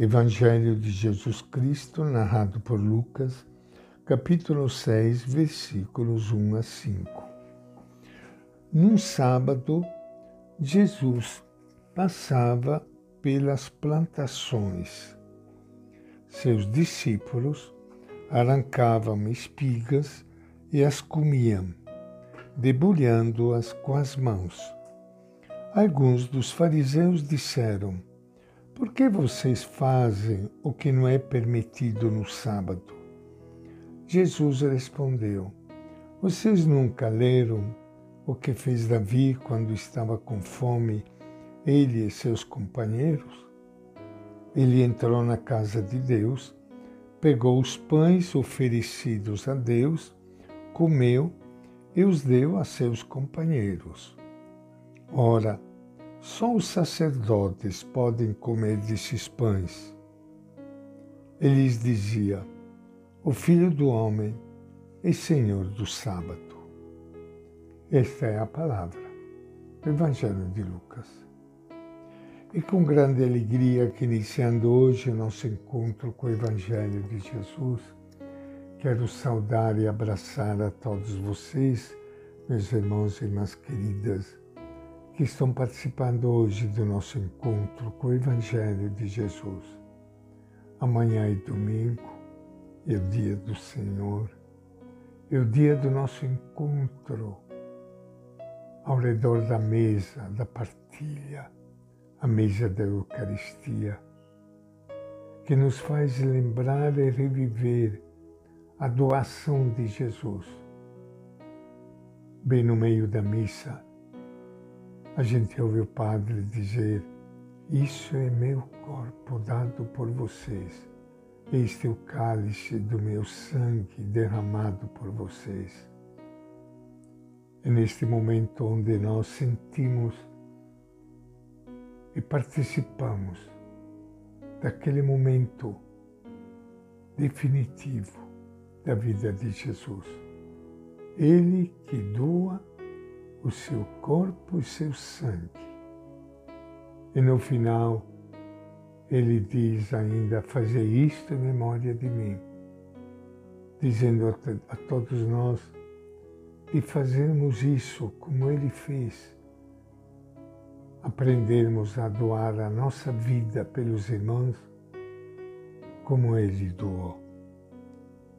Evangelho de Jesus Cristo, narrado por Lucas, capítulo 6, versículos 1 a 5. Num sábado, Jesus passava pelas plantações. Seus discípulos arrancavam espigas e as comiam, debulhando-as com as mãos. Alguns dos fariseus disseram: por que vocês fazem o que não é permitido no sábado? Jesus respondeu: Vocês nunca leram o que fez Davi quando estava com fome, ele e seus companheiros? Ele entrou na casa de Deus, pegou os pães oferecidos a Deus, comeu e os deu a seus companheiros. Ora, só os sacerdotes podem comer desses pães. Ele lhes dizia: O filho do homem é senhor do sábado. Esta é a palavra do Evangelho de Lucas. E com grande alegria que iniciando hoje o nosso encontro com o Evangelho de Jesus, quero saudar e abraçar a todos vocês, meus irmãos e irmãs queridas, que estão participando hoje do nosso encontro com o Evangelho de Jesus. Amanhã é domingo, é o dia do Senhor, é o dia do nosso encontro ao redor da mesa da partilha, a mesa da Eucaristia, que nos faz lembrar e reviver a doação de Jesus. Bem no meio da missa, a gente ouve o Padre dizer: Isso é meu corpo dado por vocês. Este é o cálice do meu sangue derramado por vocês. É neste momento onde nós sentimos e participamos daquele momento definitivo da vida de Jesus. Ele que doa o seu corpo e seu sangue. E no final, ele diz ainda: Fazer isto em memória de mim, dizendo a, a todos nós de fazermos isso como ele fez, aprendermos a doar a nossa vida pelos irmãos como ele doou.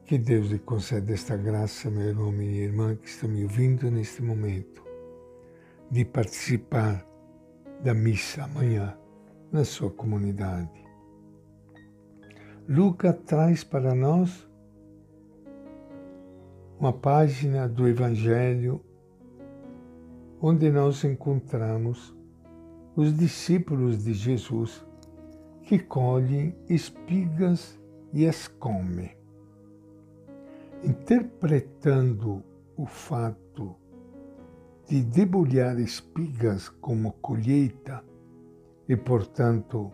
Que Deus lhe conceda esta graça, meu irmão, minha irmã, que está me ouvindo neste momento de participar da missa amanhã na sua comunidade. Lucas traz para nós uma página do Evangelho onde nós encontramos os discípulos de Jesus que colhem espigas e as comem. Interpretando o fato de debulhar espigas como colheita e, portanto,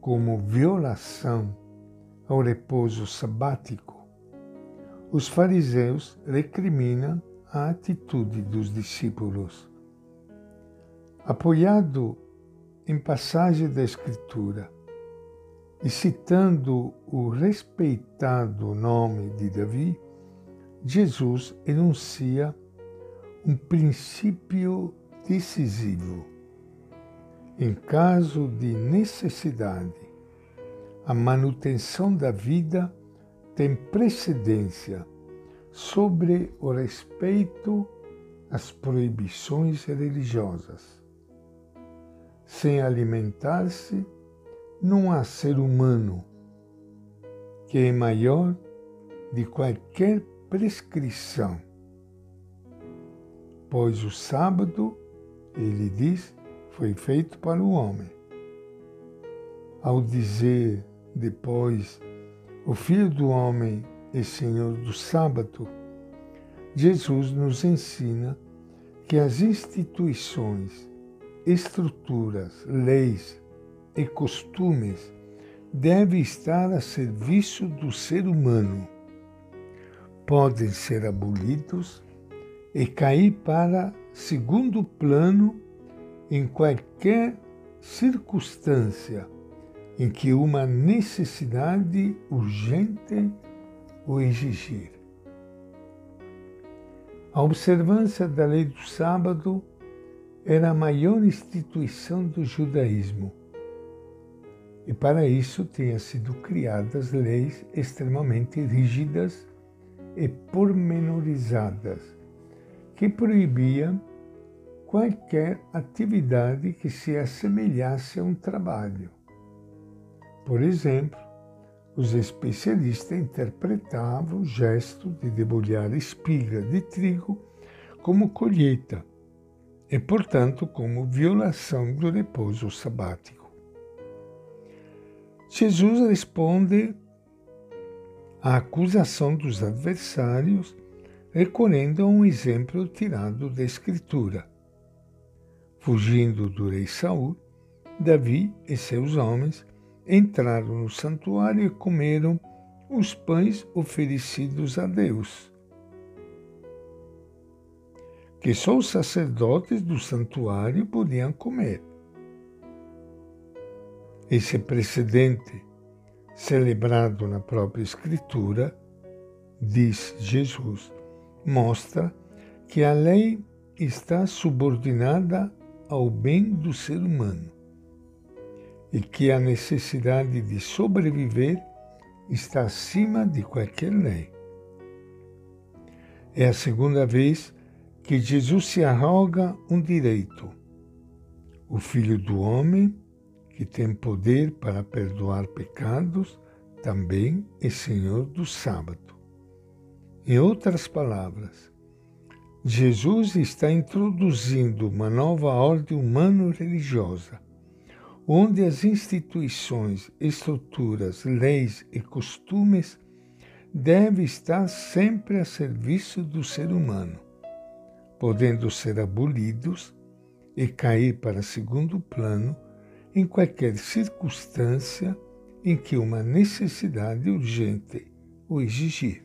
como violação ao repouso sabático, os fariseus recriminam a atitude dos discípulos. Apoiado em passagem da Escritura e citando o respeitado nome de Davi, Jesus enuncia um princípio decisivo. Em caso de necessidade, a manutenção da vida tem precedência sobre o respeito às proibições religiosas. Sem alimentar-se, não há ser humano que é maior de qualquer prescrição pois o sábado, ele diz, foi feito para o homem. Ao dizer depois, o Filho do Homem é Senhor do sábado, Jesus nos ensina que as instituições, estruturas, leis e costumes devem estar a serviço do ser humano. Podem ser abolidos e cair para segundo plano em qualquer circunstância, em que uma necessidade urgente o exigir. A observância da lei do sábado era a maior instituição do judaísmo. E para isso tinham sido criadas leis extremamente rígidas e pormenorizadas, que proibiam qualquer atividade que se assemelhasse a um trabalho. Por exemplo, os especialistas interpretavam o gesto de debulhar espiga de trigo como colheita e, portanto, como violação do repouso sabático. Jesus responde à acusação dos adversários recorrendo a um exemplo tirado da Escritura. Fugindo do rei Saul, Davi e seus homens entraram no santuário e comeram os pães oferecidos a Deus que só os sacerdotes do santuário podiam comer. Esse precedente, celebrado na própria Escritura, diz Jesus, mostra que a lei está subordinada ao bem do ser humano e que a necessidade de sobreviver está acima de qualquer lei. É a segunda vez que Jesus se arroga um direito. O Filho do Homem, que tem poder para perdoar pecados, também é Senhor do sábado. Em outras palavras, Jesus está introduzindo uma nova ordem humano-religiosa, onde as instituições, estruturas, leis e costumes devem estar sempre a serviço do ser humano podendo ser abolidos e cair para segundo plano em qualquer circunstância em que uma necessidade urgente o exigir.